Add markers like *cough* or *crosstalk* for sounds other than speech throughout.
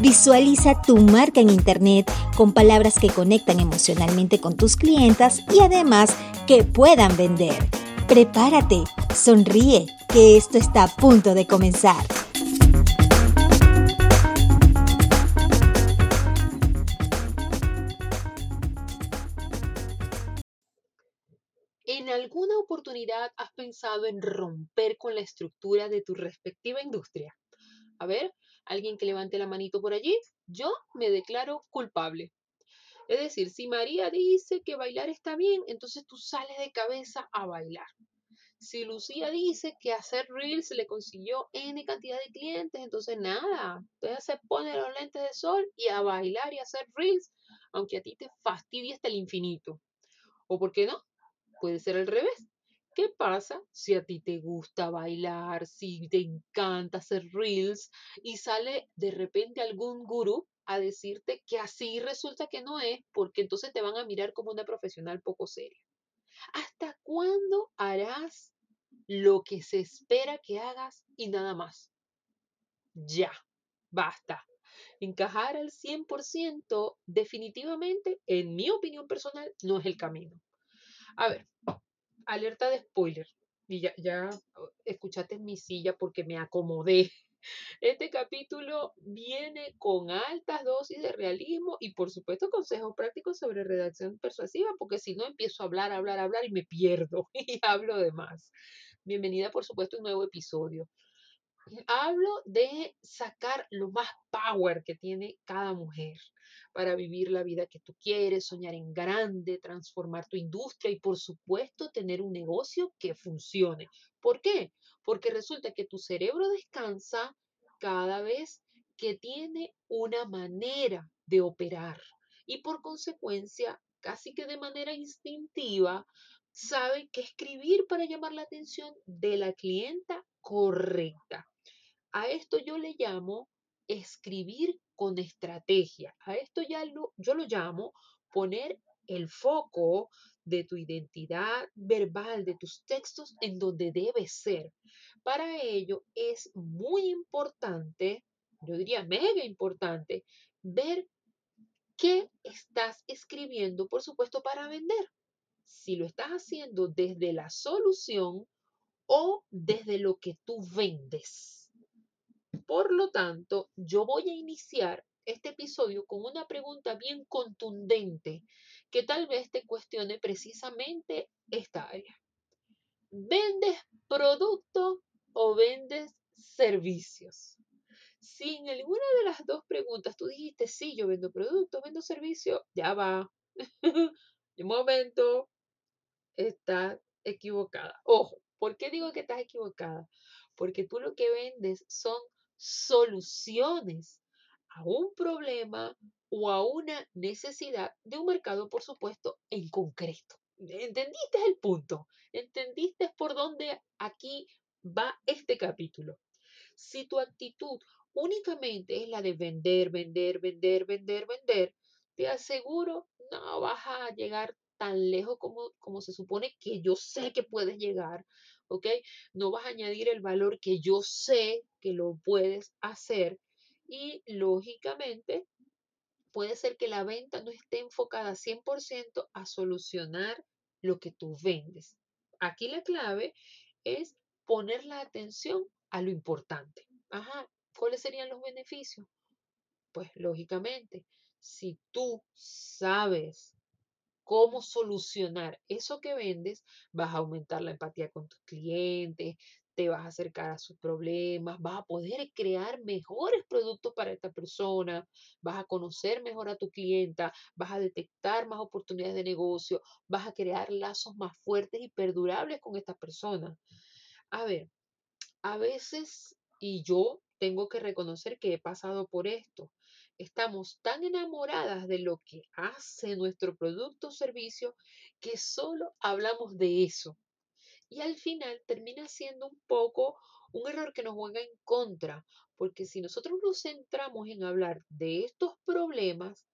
Visualiza tu marca en Internet con palabras que conectan emocionalmente con tus clientas y además que puedan vender. Prepárate, sonríe, que esto está a punto de comenzar. ¿En alguna oportunidad has pensado en romper con la estructura de tu respectiva industria? A ver, alguien que levante la manito por allí, yo me declaro culpable. Es decir, si María dice que bailar está bien, entonces tú sales de cabeza a bailar. Si Lucía dice que hacer reels le consiguió N cantidad de clientes, entonces nada, entonces se pone los lentes de sol y a bailar y a hacer reels, aunque a ti te fastidie hasta el infinito. ¿O por qué no? Puede ser al revés. ¿Qué pasa si a ti te gusta bailar, si te encanta hacer reels y sale de repente algún gurú a decirte que así resulta que no es, porque entonces te van a mirar como una profesional poco seria? ¿Hasta cuándo harás lo que se espera que hagas y nada más? Ya, basta. Encajar al 100% definitivamente, en mi opinión personal, no es el camino. A ver, alerta de spoiler. Y ya, ya escuchaste en mi silla porque me acomodé. *laughs* Este capítulo viene con altas dosis de realismo y por supuesto consejos prácticos sobre redacción persuasiva, porque si no empiezo a hablar, hablar, hablar y me pierdo *laughs* y hablo de más. Bienvenida por supuesto a un nuevo episodio. Hablo de sacar lo más power que tiene cada mujer para vivir la vida que tú quieres, soñar en grande, transformar tu industria y por supuesto tener un negocio que funcione. ¿Por qué? Porque resulta que tu cerebro descansa cada vez que tiene una manera de operar y por consecuencia, casi que de manera instintiva, sabe que escribir para llamar la atención de la clienta correcta. A esto yo le llamo escribir con estrategia. A esto ya lo, yo lo llamo poner el foco de tu identidad verbal, de tus textos en donde debe ser. Para ello es muy importante, yo diría mega importante, ver qué estás escribiendo, por supuesto, para vender. Si lo estás haciendo desde la solución o desde lo que tú vendes. Por lo tanto, yo voy a iniciar este episodio con una pregunta bien contundente que tal vez te cuestione precisamente esta área. ¿Vendes producto o vendes servicios? Si en alguna de las dos preguntas tú dijiste, sí, yo vendo producto, vendo servicio, ya va. *laughs* De momento, estás equivocada. Ojo, ¿por qué digo que estás equivocada? Porque tú lo que vendes son soluciones a un problema o a una necesidad de un mercado, por supuesto, en concreto. ¿Entendiste el punto? ¿Entendiste por dónde aquí va este capítulo? Si tu actitud únicamente es la de vender, vender, vender, vender, vender, te aseguro no vas a llegar tan lejos como, como se supone que yo sé que puedes llegar ¿ok? No vas a añadir el valor que yo sé que lo puedes hacer y lógicamente puede ser que la venta no esté enfocada 100% a solucionar lo que tú vendes. Aquí la clave es poner la atención a lo importante. Ajá, ¿cuáles serían los beneficios? Pues lógicamente, si tú sabes cómo solucionar eso que vendes, vas a aumentar la empatía con tus clientes, te vas a acercar a sus problemas, vas a poder crear mejores productos para esta persona, vas a conocer mejor a tu clienta, vas a detectar más oportunidades de negocio, vas a crear lazos más fuertes y perdurables con esta persona. A ver, a veces, y yo tengo que reconocer que he pasado por esto, estamos tan enamoradas de lo que hace nuestro producto o servicio que solo hablamos de eso. Y al final termina siendo un poco un error que nos juega en contra, porque si nosotros nos centramos en hablar de estos problemas,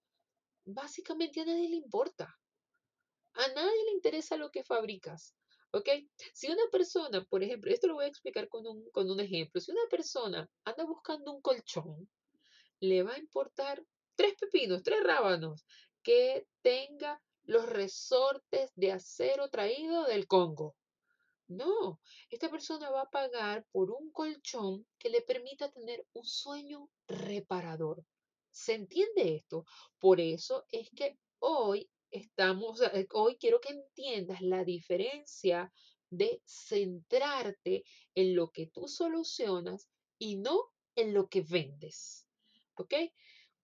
básicamente a nadie le importa. A nadie le interesa lo que fabricas. ¿Ok? Si una persona, por ejemplo, esto lo voy a explicar con un, con un ejemplo, si una persona anda buscando un colchón, le va a importar tres pepinos, tres rábanos, que tenga los resortes de acero traído del Congo. No, esta persona va a pagar por un colchón que le permita tener un sueño reparador. ¿Se entiende esto? Por eso es que hoy estamos, eh, hoy quiero que entiendas la diferencia de centrarte en lo que tú solucionas y no en lo que vendes. ¿Ok?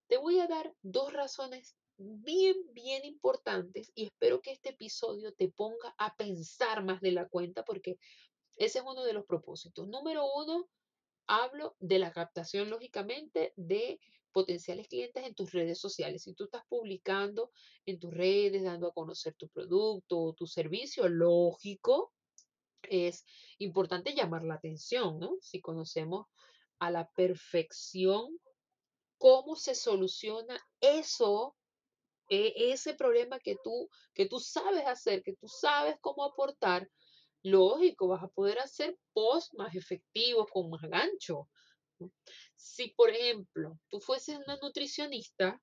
Te voy a dar dos razones bien, bien importantes y espero que este episodio te ponga a pensar más de la cuenta porque ese es uno de los propósitos. Número uno, hablo de la captación, lógicamente, de potenciales clientes en tus redes sociales. Si tú estás publicando en tus redes, dando a conocer tu producto o tu servicio, lógico, es importante llamar la atención, ¿no? Si conocemos a la perfección cómo se soluciona eso e, ese problema que tú, que tú sabes hacer, que tú sabes cómo aportar, lógico, vas a poder hacer posts más efectivos, con más gancho. Si, por ejemplo, tú fueses una nutricionista,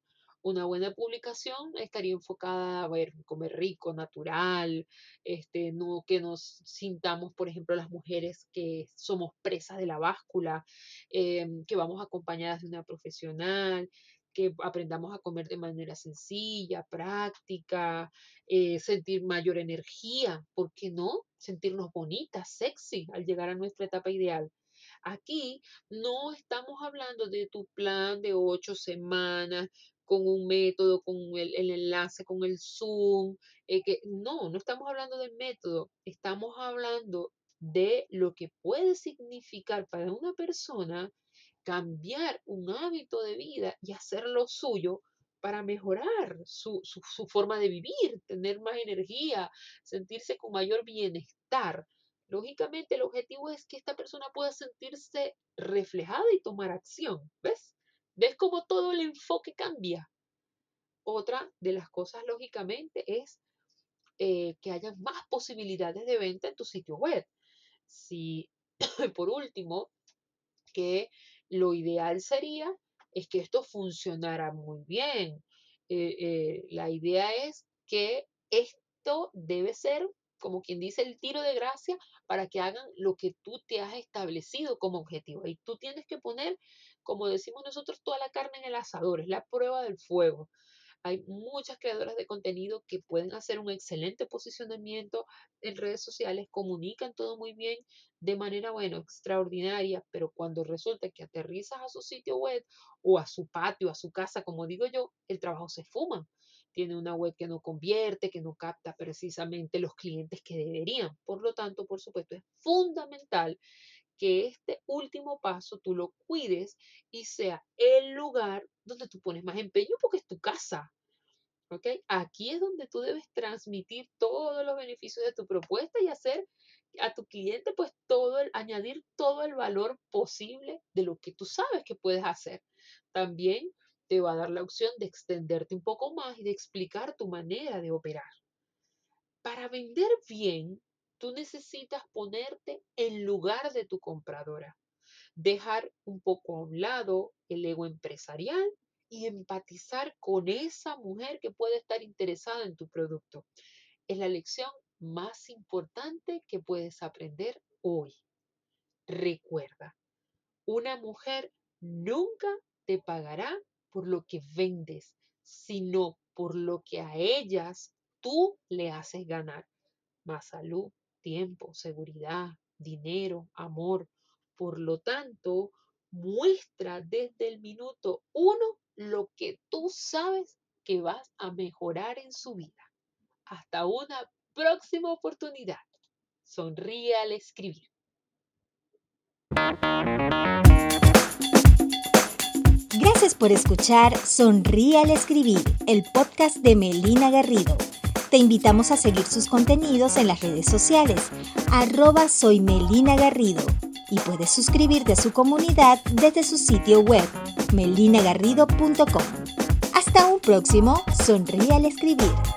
una buena publicación estaría enfocada a ver, comer rico, natural, este, no que nos sintamos, por ejemplo, las mujeres que somos presas de la báscula, em, que vamos acompañadas de una profesional, que aprendamos a comer de manera sencilla, práctica, eh, sentir mayor energía, ¿por qué no? Sentirnos bonitas, sexy al llegar a nuestra etapa ideal. Aquí no estamos hablando de tu plan de ocho semanas con un método, con el, enlace, con el Zoom, eh, que no, no estamos hablando del método, estamos hablando de lo que puede significar para una persona cambiar un hábito de vida y hacerlo suyo para mejorar su, forma de vivir, tener más energía, sentirse con mayor bienestar. Lógicamente, el objetivo es que esta persona pueda sentirse reflejada y tomar acción. ¿Ves? ¿Ves cómo todo el enfoque cambia? Otra de las cosas, lógicamente, es eh, que haya más posibilidades de venta en tu sitio web. Si, *coughs* por último, que lo ideal sería es que esto funcionara muy bien. Eh, eh, la idea es que esto debe ser, como quien dice, el tiro de gracia para que hagan lo que tú te has establecido como objetivo. Y tú tienes que poner, como decimos nosotros, toda la carne en el asador, es la prueba del fuego. Hay muchas creadoras de contenido que pueden hacer un excelente posicionamiento en redes sociales, comunican todo muy bien de manera, bueno, extraordinaria, pero cuando resulta que aterrizas a su sitio web o a su patio, a su casa, como digo yo, el trabajo se fuma. Tiene una web que no convierte, que no capta precisamente los clientes que deberían. Por lo tanto, por supuesto, es fundamental que este último paso tú lo cuides y sea el lugar donde tú pones más empeño porque es tu casa. ¿Ok? Aquí es donde tú debes transmitir todos los beneficios de tu propuesta y hacer a tu cliente pues todo el, añadir todo el valor posible de lo que tú sabes que puedes hacer. También te va a dar la opción de extenderte un poco más y de explicar tu manera de operar. Para vender bien, tú necesitas ponerte en lugar de tu compradora, dejar un poco a un lado el ego empresarial y empatizar con esa mujer que puede estar interesada en tu producto. Es la lección más importante que puedes aprender hoy. Recuerda, una mujer nunca te pagará por lo que vendes, sino por lo que a ellas tú le haces ganar. Más salud, tiempo, seguridad, dinero, amor. Por lo tanto, muestra desde el minuto uno lo que tú sabes que vas a mejorar en su vida. Hasta una próxima oportunidad. Sonríe al escribir. Gracias por escuchar Sonríe al Escribir, el podcast de Melina Garrido. Te invitamos a seguir sus contenidos en las redes sociales, arroba soy Melina Garrido, y puedes suscribirte a su comunidad desde su sitio web, melinagarrido.com. Hasta un próximo Sonríe al Escribir.